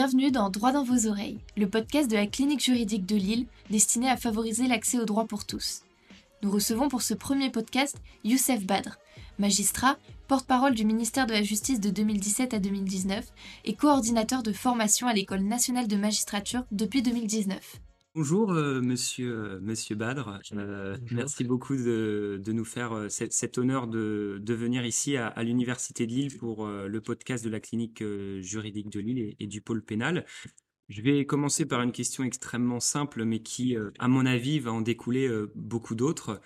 Bienvenue dans Droit dans vos oreilles, le podcast de la clinique juridique de Lille destiné à favoriser l'accès au droit pour tous. Nous recevons pour ce premier podcast Youssef Badr, magistrat, porte-parole du ministère de la Justice de 2017 à 2019 et coordinateur de formation à l'École nationale de magistrature depuis 2019. Bonjour euh, monsieur, euh, monsieur Badr, Euh, merci beaucoup de, de nous faire euh, cet, cet honneur de, de venir ici à, à l'Université de Lille pour le podcast de la clinique juridique de Lille et, et du pôle pénal. Je vais commencer par une question extrêmement simple mais qui, à mon avis, va en découler beaucoup d'autres.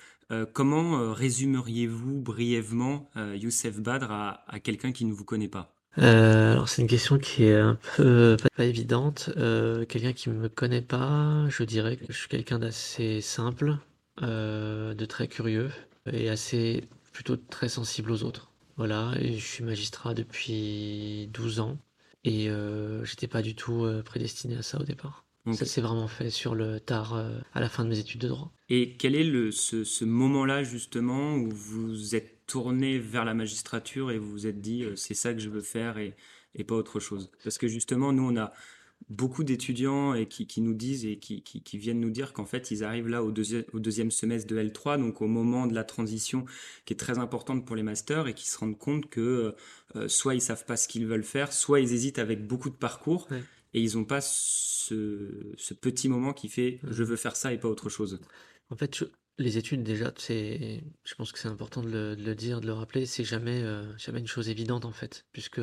Comment résumeriez-vous brièvement Youssef Badr à, à quelqu'un qui ne vous connaît pas? Euh, alors c'est une question qui est un peu pas, évidente. Euh, quelqu'un qui me connaît pas, je dirais que je suis quelqu'un d'assez simple, euh, de très curieux et assez plutôt très sensible aux autres. Voilà, et je suis magistrat depuis 12 ans et euh, j'étais pas du tout euh, prédestiné à ça au départ. Ok. Ça s'est vraiment fait sur le tard euh, à la fin de mes études de droit. Et quel est le, ce, ce moment-là justement où vous êtes tourné vers la magistrature et vous vous êtes dit euh, c'est ça que je veux faire et, et pas autre chose? Parce que justement, nous, on a beaucoup d'étudiants et qui, qui nous disent et qui, qui, qui viennent nous dire qu'en fait, ils arrivent là au, deuxi- au deuxième semestre de L3, donc au moment de la transition qui est très importante pour les masters et qui se rendent compte que euh, soit ils savent pas ce qu'ils veulent faire, soit ils hésitent avec beaucoup de parcours Ouais. Et ils n'ont pas ce, petit moment qui fait je veux faire ça et pas autre chose. En fait, les études, déjà, c'est, je pense que c'est important de le, de le dire, de le rappeler, c'est jamais, euh, jamais une chose évidente, en fait, puisque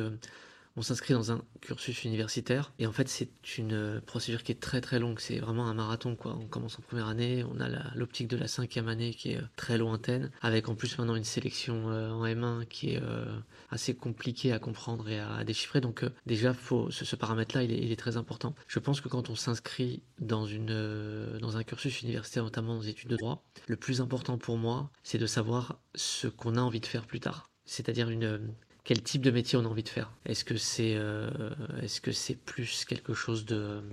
on s'inscrit dans un cursus universitaire, et en fait, c'est une euh, procédure qui est très très longue, c'est vraiment un marathon, quoi. On commence en première année, on a l'optique de la cinquième année qui est euh, très lointaine, avec en plus maintenant une sélection euh, en M1 qui est assez compliquée à comprendre et à, déchiffrer, donc déjà, ce, paramètre-là, il est, il est très important. Je pense que quand on s'inscrit dans dans un cursus universitaire, notamment dans les études de droit, le plus important pour moi, c'est de savoir ce qu'on a envie de faire plus tard. C'est-à-dire une, quel type de métier on a envie de faire. Est-ce que c'est euh, plus quelque chose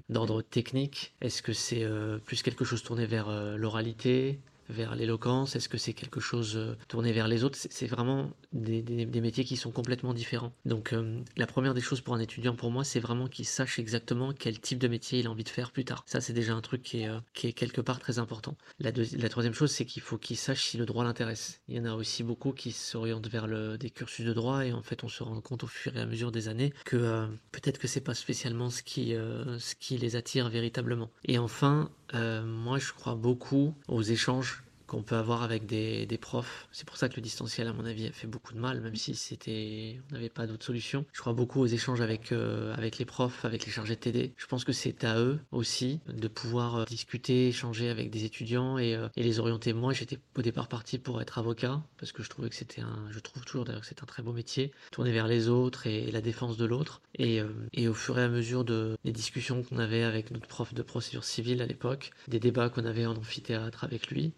d'ordre technique? Est-ce que c'est euh, plus quelque chose tourné vers euh, l'oralité? Vers l'éloquence? Est-ce que c'est quelque chose euh, tourné vers les autres? C'est vraiment des, métiers qui sont complètement différents. Donc euh, la première des choses pour un étudiant, pour moi, c'est vraiment qu'il sache exactement quel type de métier il a envie de faire plus tard. Ça, c'est déjà un truc qui est, euh, quelque part très important. La, la troisième chose, c'est qu'il faut qu'il sache si le droit l'intéresse. Il y en a aussi beaucoup qui s'orientent vers des cursus de droit et en fait, on se rend compte au fur et à mesure des années que peut-être que c'est pas spécialement ce qui, ce qui les attire véritablement. Et enfin, euh, moi, je crois beaucoup aux échanges qu'on peut avoir avec des, profs. C'est pour ça que le distanciel, à mon avis, a fait beaucoup de mal, même si c'était, on n'avait pas d'autre solution. Je crois beaucoup aux échanges avec, euh, avec les profs, avec les chargés de TD. Je pense que c'est à eux aussi de pouvoir euh, discuter, échanger avec des étudiants et, euh, et les orienter. Moi, j'étais au départ parti pour être avocat, parce que je trouvais que c'était un, je trouve toujours d'ailleurs que c'est un très beau métier, tourner vers les autres et la défense de l'autre. Et, au fur et à mesure de, des discussions qu'on avait avec notre prof de procédure civile à l'époque, des débats qu'on avait en amphithéâtre avec lui,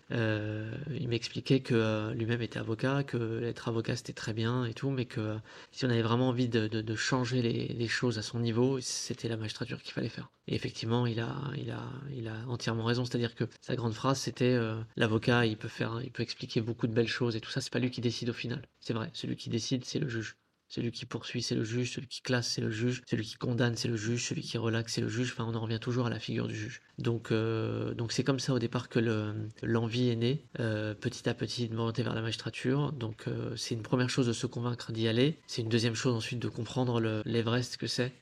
il m'expliquait que euh, lui-même était avocat, que être avocat c'était très bien et tout, mais que euh, si on avait vraiment envie de, changer les, choses à son niveau, c'était la magistrature qu'il fallait faire. Et effectivement, il a, il a, il a entièrement raison. C'est-à-dire que sa grande phrase, c'était euh, l'avocat, il peut faire, il peut expliquer beaucoup de belles choses et tout ça. C'est pas lui qui décide au final. C'est vrai. Celui qui décide, c'est le juge. Celui qui poursuit, c'est le juge. Celui qui classe, c'est le juge. Celui qui condamne, c'est le juge. Celui qui relaxe, c'est le juge. Enfin, on en revient toujours à la figure du juge. Donc, euh, c'est comme ça au départ que le- l'envie est née, euh, petit à petit, de m'orienter vers la magistrature. Donc, euh, c'est une première chose de se convaincre d'y aller. C'est une deuxième chose ensuite de comprendre le- l'Everest que c'est.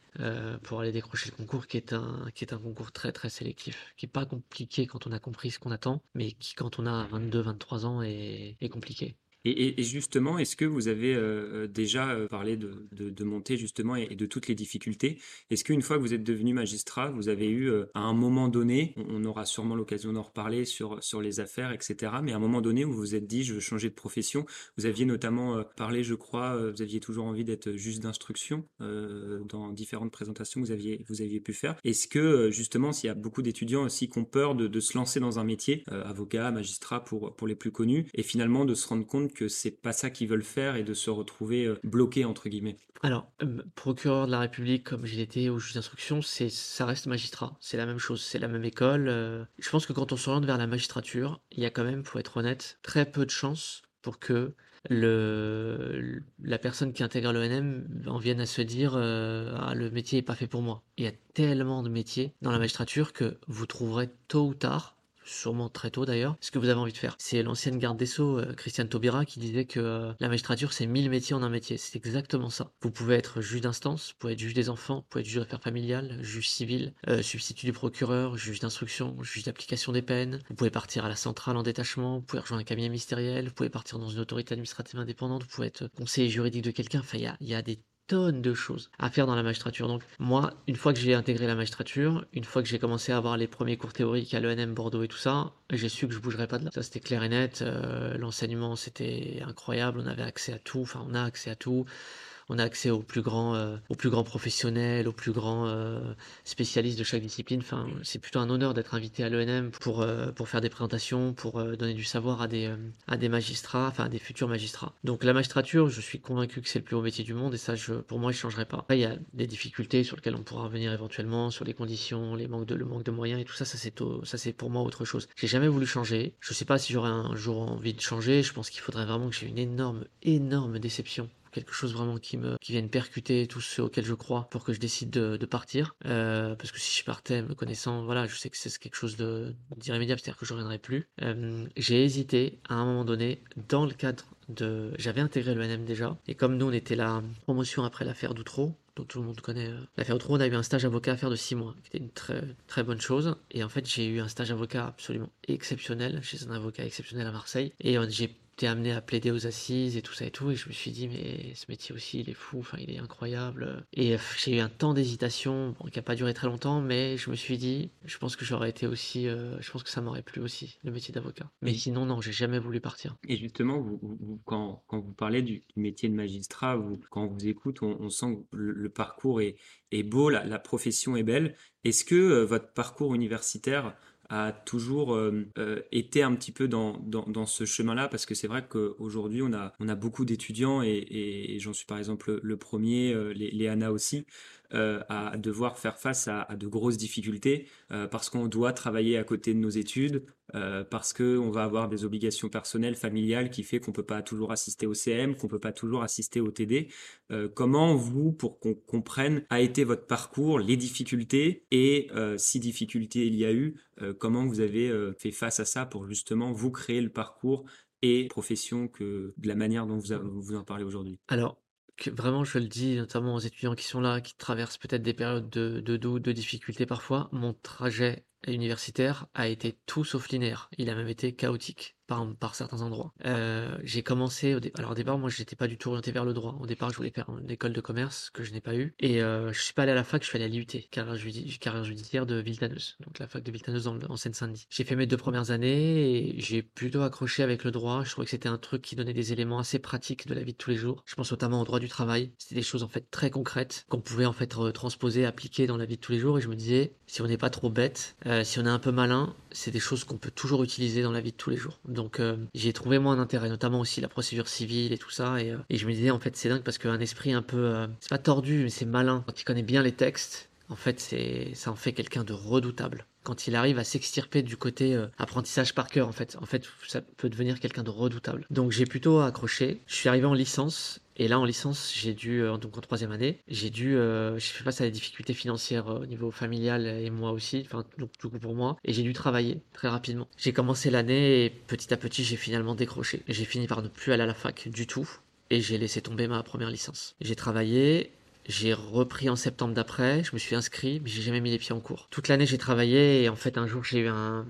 pour aller décrocher le concours qui est un concours très très sélectif qui est pas compliqué quand on a compris ce qu'on attend mais qui quand on a 22 23 ans est compliqué Et, justement, est-ce que vous avez euh, déjà euh, parlé de, de, montée justement et, de toutes les difficultés? Est-ce qu'une fois que vous êtes devenu magistrat, vous avez eu euh, à un moment donné, on, aura sûrement l'occasion d'en reparler sur, sur les affaires, etc., mais à un moment donné où vous vous êtes dit, je veux changer de profession, vous aviez notamment parlé, je crois, vous aviez toujours envie d'être juge d'instruction dans différentes présentations que vous aviez, vous aviez pu faire. Est-ce que justement, s'il y a beaucoup d'étudiants aussi qui ont peur de, de se lancer dans un métier, avocat, magistrat pour, pour les plus connus, et finalement de se rendre compte que c'est pas ça qu'ils veulent faire et de se retrouver euh, bloqué entre guillemets. Alors, euh, procureur de la République, comme je l'étais, ou juge d'instruction, c'est, ça reste magistrat. C'est la même chose, c'est la même école. euh. Je pense que quand on s'oriente vers la magistrature, il y a quand même, pour être honnête, très peu de chances pour que le, la personne qui intègre l'ONM en vienne à se dire ah, le métier est pas fait pour moi. Il y a tellement de métiers dans la magistrature que vous trouverez tôt ou tard sûrement très tôt d'ailleurs, ce que vous avez envie de faire. C'est l'ancienne garde des Sceaux, euh, Christiane Taubira, qui disait que euh, la magistrature, c'est mille métiers en un métier. C'est exactement ça. Vous pouvez être juge d'instance, vous pouvez être juge des enfants, vous pouvez être juge d'affaires familiales, juge civil, euh, substitut du procureur, juge d'instruction, juge d'application des peines. Vous pouvez partir à la centrale en détachement, vous pouvez rejoindre un cabinet ministériel, vous pouvez partir dans une autorité administrative indépendante, vous pouvez être conseiller juridique de quelqu'un. Enfin, il y a, y a des de choses à faire dans la magistrature. Donc moi, une fois que j'ai intégré la magistrature, une fois que j'ai commencé à avoir les premiers cours théoriques à l'ENM Bordeaux et tout ça, j'ai su que je bougerais pas de là. Ça c'était clair et net. Euh, l'enseignement c'était incroyable. On avait accès à tout. Enfin, on a accès à tout on a accès aux plus grands, euh, aux plus grands professionnels, aux plus grands euh, spécialistes de chaque discipline. Enfin, c'est plutôt un honneur d'être invité à l'ENM pour, euh, pour faire des présentations, pour donner du savoir à des, à des magistrats, enfin à des futurs magistrats. Donc la magistrature, je suis convaincu que c'est le plus haut métier du monde et ça, pour moi, je ne changerai pas. Après, il y a des difficultés sur lesquelles on pourra revenir éventuellement, sur les conditions, les manques de, le manque de moyens et tout ça, ça c'est, ça c'est pour moi autre chose. J'ai jamais voulu changer. Je sais pas si j'aurais un jour envie de changer. Je pense qu'il faudrait vraiment que j'ai une énorme, énorme déception quelque chose vraiment qui me qui vienne percuter tout ce auquel je crois pour que je décide de, partir euh, parce que si je partais me connaissant voilà je sais que c'est quelque chose de d'irrémédiable c'est-à-dire que je reviendrai plus euh, j'ai hésité à un moment donné dans le cadre de j'avais intégré le NM déjà et comme nous on était la promotion après l'affaire d'Outreau dont tout le monde connaît euh, l'affaire Outreau, on a eu un stage avocat à faire de six mois, qui était une très, très bonne chose. Et en fait, j'ai eu un stage avocat absolument exceptionnel chez un avocat exceptionnel à Marseille. Et j'ai amené à plaider aux assises et tout ça et tout. Et je me suis dit, mais ce métier aussi, il est fou, enfin, il est incroyable. Et euh, j'ai eu un temps d'hésitation, qui n'a pas duré très longtemps, mais je me suis dit, je pense que j'aurais été aussi, euh, je pense que ça m'aurait plu aussi, le métier d'avocat. Mais sinon, non, j'ai jamais voulu partir. Et justement, vous, quand, quand, vous parlez du, métier de magistrat, vous, quand on vous écoute, on, sent que le, parcours est, est beau, la, la, profession est belle. Est-ce que euh, votre parcours universitaire a toujours euh, euh, été un petit peu dans, ce chemin-là parce que c'est vrai qu'aujourd'hui on a, on a beaucoup d'étudiants et, et, j'en suis par exemple le premier, euh, les, les Anna aussi, euh, à devoir faire face à, de grosses difficultés euh, parce qu'on doit travailler à côté de nos études, euh, parce qu'on va avoir des obligations personnelles, familiales qui fait qu'on peut pas toujours assister au CM, qu'on peut pas toujours assister au TD. comment vous, pour qu'on comprenne, a été votre parcours, les difficultés et si difficultés il y a eu, comment vous avez fait face à ça pour justement vous créer le parcours et profession que de la manière dont vous, vous en parlez aujourd'hui? Alors, vraiment, je le dis notamment aux étudiants qui sont là, qui traversent peut-être des périodes de, de doute, de difficulté parfois, mon trajet universitaire a été tout sauf linéaire. Il a même été chaotique par, certains endroits. Euh, j'ai commencé, au alors au départ, moi, j'étais pas du tout orienté vers le droit. Au départ, je voulais faire une école de commerce que je n'ai pas eu. Et euh, je suis pas allé à la fac, je suis allé à l'IUT, carrière, judiciaire de Villetaneuse, donc la fac de Villetaneuse en, Seine-Saint-Denis. J'ai fait mes deux premières années et j'ai plutôt accroché avec le droit. Je trouvais que c'était un truc qui donnait des éléments assez pratiques de la vie de tous les jours. Je pense notamment au droit du travail. C'était des choses en fait très concrètes qu'on pouvait en fait transposer, appliquer dans la vie de tous les jours. Et je me disais, si on n'est pas trop bête, euh, si on est un peu malin, c'est des choses qu'on peut toujours utiliser dans la vie de tous les jours. Donc euh, j'ai trouvé moins d'intérêt, notamment aussi la procédure civile et tout ça. Et, euh, je me disais en fait c'est dingue parce qu'un esprit un peu, euh, c'est pas tordu mais c'est malin. Quand il connaît bien les textes, en fait c'est ça en fait quelqu'un de redoutable quand il arrive à s'extirper du côté apprentissage par cœur en fait en fait ça peut devenir quelqu'un de redoutable donc j'ai plutôt accroché je suis arrivé en licence et là, en licence, j'ai dû, euh, donc en troisième année, j'ai dû, euh, fait face à des difficultés financières euh, au niveau familial et moi aussi, enfin, donc du coup pour moi, et j'ai dû travailler très rapidement. J'ai commencé l'année et petit à petit, j'ai finalement décroché. J'ai fini par ne plus aller à la fac du tout et j'ai laissé tomber ma première licence. J'ai travaillé j'ai repris en septembre d'après, je me suis inscrit, mais j'ai jamais mis les pieds en cours. Toute l'année j'ai travaillé et en fait un jour j'ai eu un,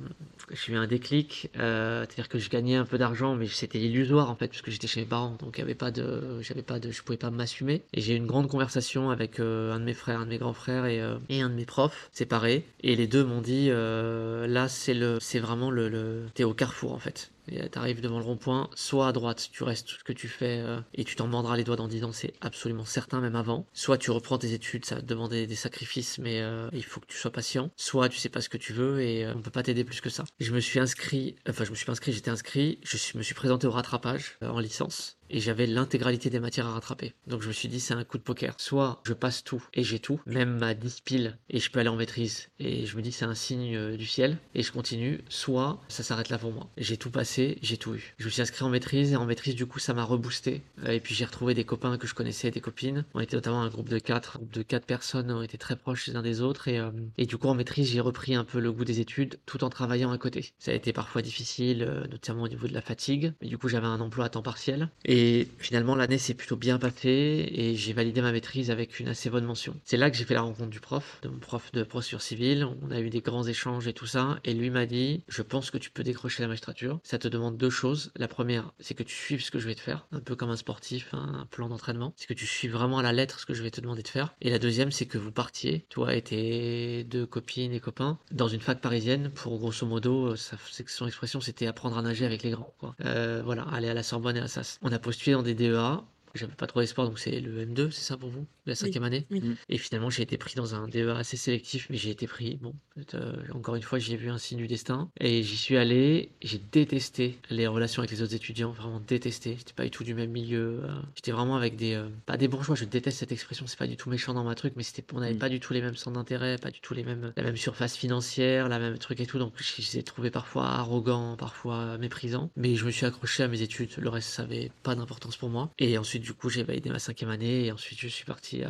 j'ai eu un déclic, euh, c'est-à-dire que je gagnais un peu d'argent, mais c'était illusoire en fait puisque j'étais chez mes parents, donc il y pas de, j'avais pas de, je pouvais pas m'assumer. Et j'ai eu une grande conversation avec euh, un de mes frères, un de mes grands frères et, euh, et un de mes profs séparés, et les deux m'ont dit là c'est le, c'est vraiment le, le, t'es au carrefour en fait. Tu arrives devant le rond-point, soit à droite, tu restes ce que tu fais euh, et tu t'en mordras les doigts dans 10 ans, c'est absolument certain, même avant. Soit tu reprends tes études, ça va te des sacrifices, mais euh, il faut que tu sois patient. Soit tu sais pas ce que tu veux et euh, on peut pas t'aider plus que ça. Je me suis inscrit, enfin je me suis pas inscrit, j'étais inscrit, je me suis présenté au rattrapage en licence et j'avais l'intégralité des matières à rattraper. Donc je me suis dit, c'est un coup de poker. Soit je passe tout et j'ai tout, même ma 10 piles, et je peux aller en maîtrise. Et je me dis, c'est un signe euh, du ciel, et je continue. Soit ça s'arrête là pour moi. J'ai tout passé, j'ai tout eu. Je me suis inscrit en maîtrise, et en maîtrise, du coup, ça m'a reboosté. Euh, et puis j'ai retrouvé des copains que je connaissais, des copines. On était notamment un groupe de 4, un groupe de 4 personnes, on était très proches les uns des autres. Et, euh, et du coup, en maîtrise, j'ai repris un peu le goût des études tout en travaillant à côté. Ça a été parfois difficile, notamment au niveau de la fatigue. Mais du coup, j'avais un emploi à temps partiel. Et finalement, l'année s'est plutôt bien passée et j'ai validé ma maîtrise avec une assez bonne mention. C'est là que j'ai fait la rencontre du prof, de mon prof de procédure civile. On a eu des grands échanges et tout ça. Et lui m'a dit, je pense que tu peux décrocher la magistrature. Ça te demande deux choses. La première, c'est que tu suives ce que je vais te faire, un peu comme un sportif, un plan d'entraînement. C'est que tu suives vraiment à la lettre ce que je vais te demander de faire. Et la deuxième, c'est que vous partiez, toi et tes deux copines et copains, dans une fac parisienne pour grosso modo, ça, son expression, c'était apprendre à nager avec les grands. Euh, voilà, aller à la Sorbonne et à Sas. On a postulé dans des DEA. J'avais pas trop d'espoir, donc c'est le M2, c'est ça pour vous La cinquième année Oui. Et finalement, j'ai été pris dans un DEA assez sélectif, mais j'ai été pris. Bon, euh, encore une fois, j'ai vu un signe du destin. Et j'y suis allé. J'ai détesté les relations avec les autres étudiants, vraiment détesté. J'étais pas du tout du même milieu. euh, J'étais vraiment avec des. euh, pas des bourgeois, je déteste cette expression, c'est pas du tout méchant dans ma truc, mais c'était, on n'avait Mm. pas du tout les mêmes centres d'intérêt, pas du tout les mêmes, la même surface financière, la même truc et tout. Donc, je je les ai trouvés parfois arrogants, parfois méprisants. Mais je me suis accroché à mes études. Le reste, ça avait pas d'importance pour moi. Et ensuite, du coup, j'ai validé ma cinquième année et ensuite, je suis parti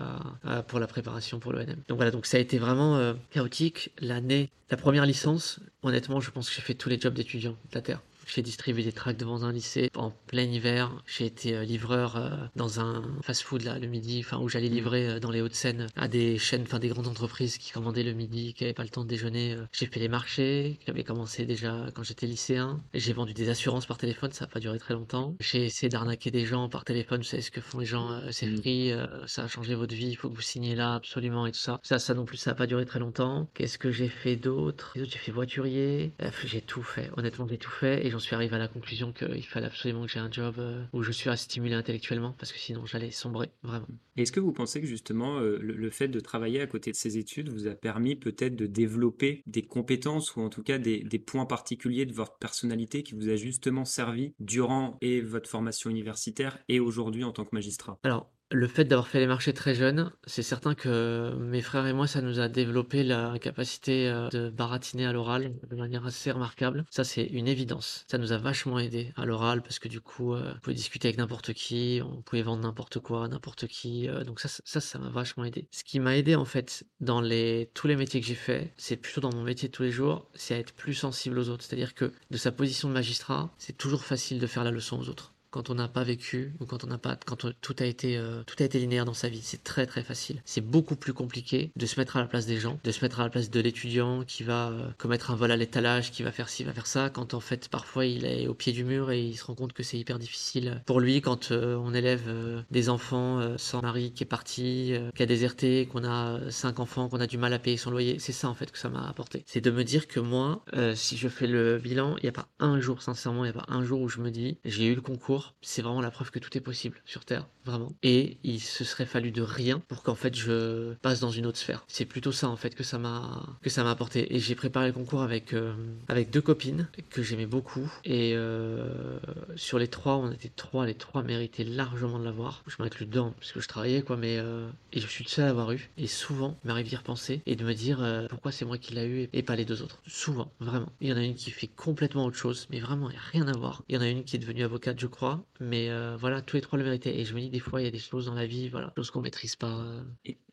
pour la préparation pour l'ENM. Donc voilà, donc ça a été vraiment euh, chaotique. L'année, la première licence, honnêtement, je pense que j'ai fait tous les jobs d'étudiant de la Terre. J'ai distribué des tracts devant un lycée en plein hiver. J'ai été euh, livreur euh, dans un fast-food là le midi, enfin où j'allais livrer euh, dans les Hauts-de-Seine à des chaînes, enfin des grandes entreprises qui commandaient le midi, qui n'avaient pas le temps de déjeuner. J'ai fait les marchés, qui avaient commencé déjà quand j'étais lycéen. J'ai vendu des assurances par téléphone, ça n'a pas duré très longtemps. J'ai essayé d'arnaquer des gens par téléphone, vous savez ce que font les gens, euh, c'est Mm. free, ça a changé votre vie, il faut que vous signiez là absolument et tout ça. Ça, ça non plus, ça n'a pas duré très longtemps. Qu'est-ce que j'ai fait d'autre? J'ai fait voiturier, j'ai tout fait. Honnêtement, j'ai tout fait et j'en suis arrivé à la conclusion qu'il fallait absolument que j'ai un job euh, où je suis à stimuler intellectuellement parce que sinon j'allais sombrer, vraiment. Est-ce que vous pensez que justement euh, le, le fait de travailler à côté de ces études vous a permis peut-être de développer des compétences ou en tout cas des, des points particuliers de votre personnalité qui vous a justement servi durant et votre formation universitaire et aujourd'hui en tant que magistrat? Alors, le fait d'avoir fait les marchés très jeune, c'est certain que mes frères et moi, ça nous a développé la capacité euh, de baratiner à l'oral de manière assez remarquable. Ça, c'est une évidence. Ça nous a vachement aidé à l'oral parce que du coup, euh, on pouvait discuter avec n'importe qui, on pouvait vendre n'importe quoi, n'importe qui. euh, donc ça, ça, ça ça m'a vachement aidé. Ce qui m'a aidé en fait dans les tous les métiers que j'ai fait, c'est plutôt dans mon métier de tous les jours, c'est à être plus sensible aux autres. C'est-à-dire que de sa position de magistrat, c'est toujours facile de faire la leçon aux autres quand on n'a pas vécu ou quand on n'a pas quand tout a été euh, tout a été linéaire dans sa vie. C'est très très facile. C'est beaucoup plus compliqué de se mettre à la place des gens de se mettre à la place de l'étudiant qui va euh, commettre un vol à l'étalage qui va faire ci va faire ça quand en fait parfois il est au pied du mur et il se rend compte que c'est hyper difficile pour lui quand euh, on élève des enfants sans mari qui est parti qui a déserté qu'on a cinq enfants qu'on a du mal à payer son loyer. C'est ça en fait que ça m'a apporté. C'est de me dire que moi si je fais le bilan il n'y a pas un jour sincèrement il n'y a pas un jour où je me dis j'ai eu le concours c'est vraiment la preuve que tout est possible sur Terre, vraiment. Et il se serait fallu de rien pour qu'en fait je passe dans une autre sphère. C'est plutôt ça en fait que ça m'a que apporté. Et j'ai préparé le concours avec euh, deux copines que j'aimais beaucoup. Et euh, sur les trois, on était trois, les trois méritaient largement de l'avoir. Je m'inclus dedans parce que je travaillais quoi, mais euh, et je suis le seul à avoir eu. Et souvent, m'arrive d'y repenser et de me dire pourquoi c'est moi qui l'a eu et, pas les deux autres. Souvent, vraiment. Il y en a une qui fait complètement autre chose, mais vraiment, rien à voir. Il y en a une qui est devenue avocate, je crois, mais euh, voilà, tous les trois le méritaient. Et je me dis, des fois, il y a des choses dans la vie, voilà, choses qu'on maîtrise pas. euh.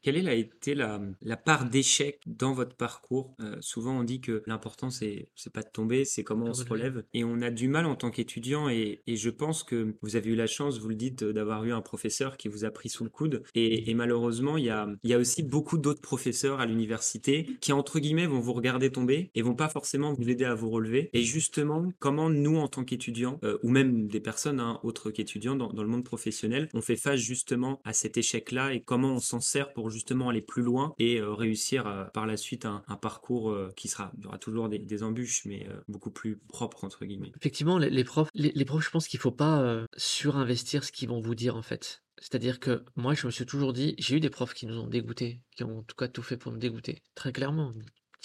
Quelle a été la, la part d'échec dans votre parcours? Euh, souvent, on dit que l'important, c'est, c'est pas de tomber, c'est comment on se relève. Et on a du mal en tant qu'étudiant. Et, et je pense que vous avez eu la chance, vous le dites, d'avoir eu un professeur qui vous a pris sous le coude. Et, et malheureusement, il y a, il y a aussi beaucoup d'autres professeurs à l'université qui, entre guillemets, vont vous regarder tomber et vont pas forcément vous aider à vous relever. Et justement, comment nous, en tant qu'étudiants, euh, ou même des personnes hein, autres qu'étudiants dans, dans le monde professionnel, on fait face justement à cet échec-là et comment on s'en sert pour justement aller plus loin et euh, réussir euh, par la suite un, parcours euh, qui sera, il y aura toujours des, embûches, mais beaucoup plus propre, entre guillemets. Effectivement, les, profs, les, profs, je pense qu'il faut pas surinvestir ce qu'ils vont vous dire en fait. C'est-à-dire que moi, je me suis toujours dit, j'ai eu des profs qui nous ont dégoûtés, qui ont en tout cas tout fait pour nous dégoûter, très clairement.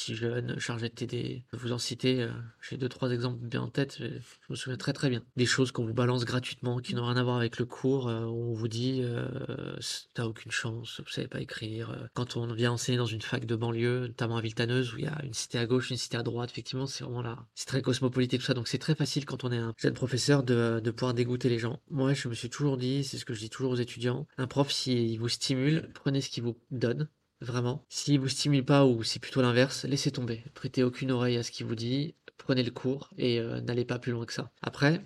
Petit jeune, chargé de TD. Je vous en citer, euh, j'ai deux, trois exemples bien en tête, je me souviens très très bien. Des choses qu'on vous balance gratuitement, qui n'ont rien à voir avec le cours, euh, où on vous dit, euh, t'as aucune chance, vous savez pas écrire. Quand on vient enseigner dans une fac de banlieue, notamment à Viltaneuse, où il y a une cité à gauche, une cité à droite, effectivement, c'est vraiment là. C'est très cosmopolite tout ça, donc c'est très facile quand on est un jeune professeur de, de pouvoir dégoûter les gens. Moi, je me suis toujours dit, c'est ce que je dis toujours aux étudiants, un prof, s'il vous stimule, prenez ce qu'il vous donne, vraiment. S'il vous stimule pas ou c'est plutôt l'inverse, laissez tomber. Prêtez aucune oreille à ce qu'il vous dit, prenez le cours et euh, n'allez pas plus loin que ça. Après,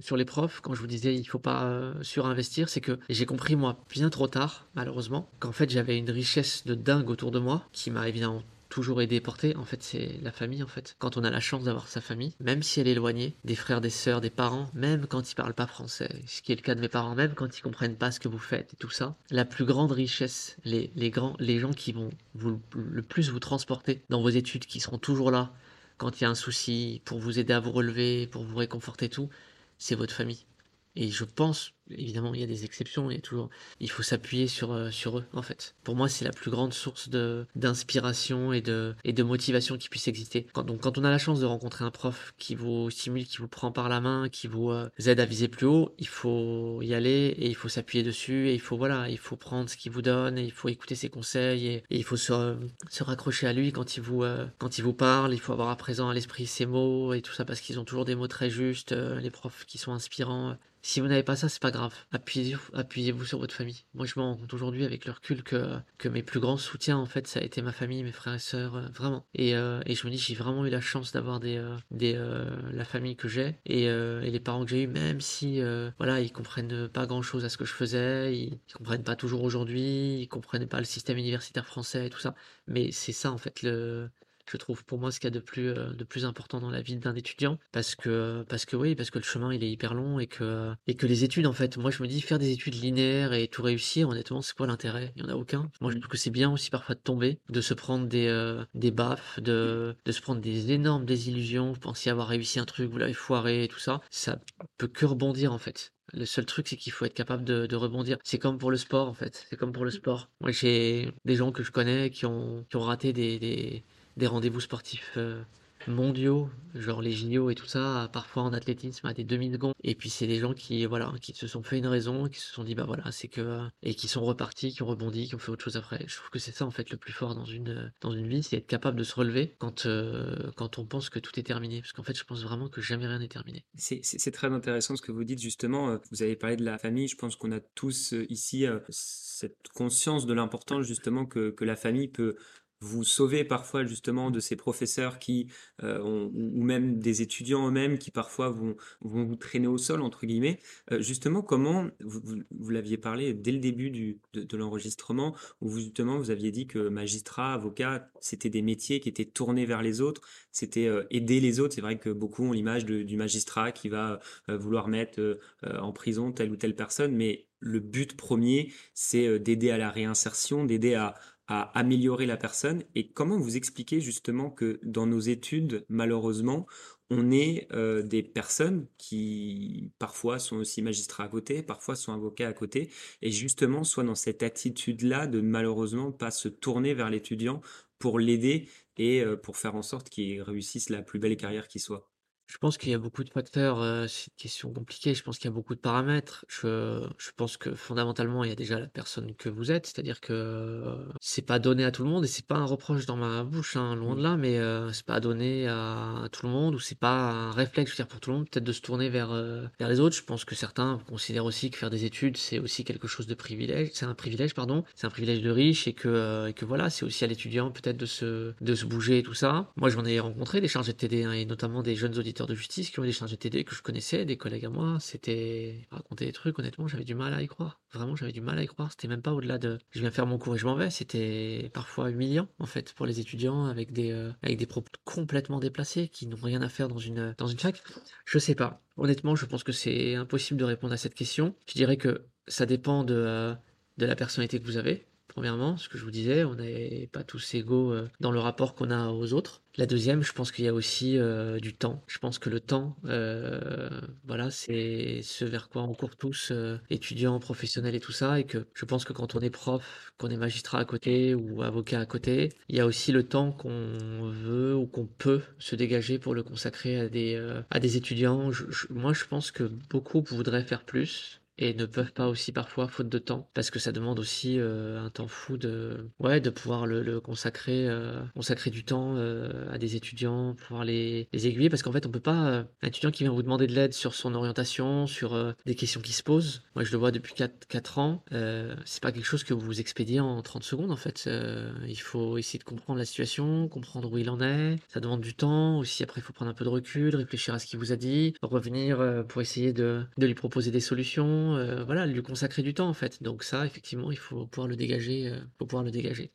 sur les profs, quand je vous disais il faut pas euh, surinvestir, c'est que j'ai compris moi bien trop tard, malheureusement, qu'en fait j'avais une richesse de dingue autour de moi qui m'a évidemment toujours aidé porter. En fait, c'est la famille, en fait. Quand on a la chance d'avoir sa famille, même si elle est éloignée, des frères, des sœurs, des parents, même quand ils parlent pas français, ce qui est le cas de mes parents, même quand ils comprennent pas ce que vous faites et tout ça, la plus grande richesse, les, les grands, les gens qui vont vous, le plus vous transporter dans vos études, qui seront toujours là quand il y a un souci, pour vous aider à vous relever, pour vous réconforter tout, c'est votre famille. Et je pense, évidemment, il y a des exceptions, il y a toujours, il faut s'appuyer sur, euh, sur eux, en fait. Pour moi, c'est la plus grande source de, d'inspiration et de, et de motivation qui puisse exister. Quand, donc, quand on a la chance de rencontrer un prof qui vous stimule, qui vous prend par la main, qui vous euh, aide à viser plus haut, il faut y aller et il faut s'appuyer dessus et il faut, voilà, il faut prendre ce qu'il vous donne et il faut écouter ses conseils et, il faut se, se raccrocher à lui quand il vous, euh, quand il vous parle. Il faut avoir à présent à l'esprit ses mots et tout ça parce qu'ils ont toujours des mots très justes, les profs qui sont inspirants. Si vous n'avez pas ça, c'est pas grave. Appuyez-vous appuyez sur votre famille. Moi, je me rends compte aujourd'hui avec le recul que, que mes plus grands soutiens, en fait, ça a été ma famille, mes frères et sœurs, euh, vraiment. Et, euh, et, je me dis, j'ai vraiment eu la chance d'avoir des, euh, des la famille que j'ai et, et, les parents que j'ai eu, même si, voilà, ils comprennent pas grand-chose à ce que je faisais, ils, ils comprennent pas toujours aujourd'hui, ils comprennent pas le système universitaire français et tout ça. Mais c'est ça, en fait, le, je trouve pour moi ce qu'il y a de plus, euh, de plus important dans la vie d'un étudiant parce que parce que oui parce que le chemin il est hyper long et que et que les études en fait moi je me dis faire des études linéaires et tout réussir honnêtement c'est quoi l'intérêt? Il y en a aucun moi je mmh. trouve que c'est bien aussi parfois de tomber de se prendre des euh, des baffes de de se prendre des énormes désillusions vous pensez avoir réussi un truc vous l'avez foiré et tout ça ça peut que rebondir en fait le seul truc, c'est qu'il faut être capable de, de rebondir. C'est comme pour le sport, en fait. C'est comme pour le sport. Moi, j'ai des gens que je connais qui ont, qui ont raté des, des, des rendez-vous sportifs euh, mondiaux, genre les JO et tout ça, parfois en athlétisme à des demi-secondes. Et puis c'est des gens qui, voilà, qui se sont fait une raison, qui se sont dit, bah voilà, c'est que, et qui sont repartis, qui ont rebondi, qui ont fait autre chose après. Je trouve que c'est ça, en fait, le plus fort dans une, dans une vie, c'est être capable de se relever quand, euh, quand on pense que tout est terminé. Parce qu'en fait, je pense vraiment que jamais rien n'est terminé. C'est très intéressant ce que vous dites, justement. Euh, vous avez parlé de la famille. Je pense qu'on a tous ici cette conscience de l'importance, justement, que, que la famille peut vous sauvez parfois justement de ces professeurs qui, euh, ou même des étudiants eux-mêmes qui parfois vont, vous traîner au sol, entre guillemets. Euh, justement, comment, vous, l'aviez parlé dès le début de, l'enregistrement, où vous, justement vous aviez dit que magistrat, avocat, c'était des métiers qui étaient tournés vers les autres, c'était euh, aider les autres. C'est vrai que beaucoup ont l'image du magistrat qui va vouloir mettre en prison telle ou telle personne, mais le but premier, c'est d'aider à la réinsertion, d'aider à, à améliorer la personne et comment vous expliquez justement que dans nos études, malheureusement, on est euh, des personnes qui parfois sont aussi magistrats à côté, parfois sont avocats à côté, et justement soit dans cette attitude-là de malheureusement pas se tourner vers l'étudiant pour l'aider et euh, pour faire en sorte qu'il réussisse la plus belle carrière qui soit. Je pense qu'il y a beaucoup de facteurs, c'est une question compliquée, je pense qu'il y a beaucoup de paramètres. Je je pense que fondamentalement, il y a déjà la personne que vous êtes, c'est-à-dire que, c'est pas donné à tout le monde et c'est pas un reproche dans ma bouche, hein, loin de mmh. là, mais, c'est pas donné à tout le monde ou c'est pas un réflexe, je veux dire, pour tout le monde, peut-être de se tourner vers, vers les autres. Je pense que certains considèrent aussi que faire des études, c'est aussi quelque chose de privilège c'est un privilège, pardon, c'est un privilège de riche et que, et que voilà, c'est aussi à l'étudiant peut-être de se de se bouger et tout ça. Moi, j'en ai rencontré des chargés de TD, hein, et notamment des jeunes auditeurs de justice qui ont eu des charges de TD que je connaissais, des collègues à moi. C'était raconter des trucs, honnêtement, j'avais du mal à y croire. Vraiment, j'avais du mal à y croire. C'était même pas au-delà de je viens faire mon cours et je m'en vais. C'était parfois humiliant, en fait, pour les étudiants avec des, euh, avec des propos complètement déplacés qui n'ont rien à faire dans une, dans une fac. Je sais pas. Honnêtement, je pense que c'est impossible de répondre à cette question. Je dirais que ça dépend de, euh, de la personnalité que vous avez premièrement, ce que je vous disais, on n'est pas tous égaux euh, dans le rapport qu'on a aux autres. La deuxième, je pense qu'il y a aussi euh, du temps. Je pense que le temps, euh, voilà, c'est ce vers quoi on court tous, euh, étudiants, professionnels et tout ça, et que je pense que quand on est prof, qu'on est magistrat à côté ou avocat à côté, il y a aussi le temps qu'on veut ou qu'on peut se dégager pour le consacrer à des, à des étudiants. moi, je pense que beaucoup voudraient faire plus et ne peuvent pas aussi parfois faute de temps parce que ça demande aussi euh, un temps fou de ouais de pouvoir le, consacrer euh, consacrer du temps euh, à des étudiants pouvoir les, les aiguiller parce qu'en fait on peut pas un étudiant qui vient vous demander de l'aide sur son orientation sur des questions qui se posent. Moi je le vois depuis 4, 4 ans c'est pas quelque chose que vous expédiez en 30 secondes en fait. Il faut essayer de comprendre la situation comprendre où il en est. Ça demande du temps. Aussi après il faut prendre un peu de recul réfléchir à ce qu'il vous a dit revenir pour essayer de, de lui proposer des solutions euh, voilà, lui consacrer du temps en fait. Donc ça, effectivement, il faut pouvoir le dégager, euh, faut pouvoir le dégager.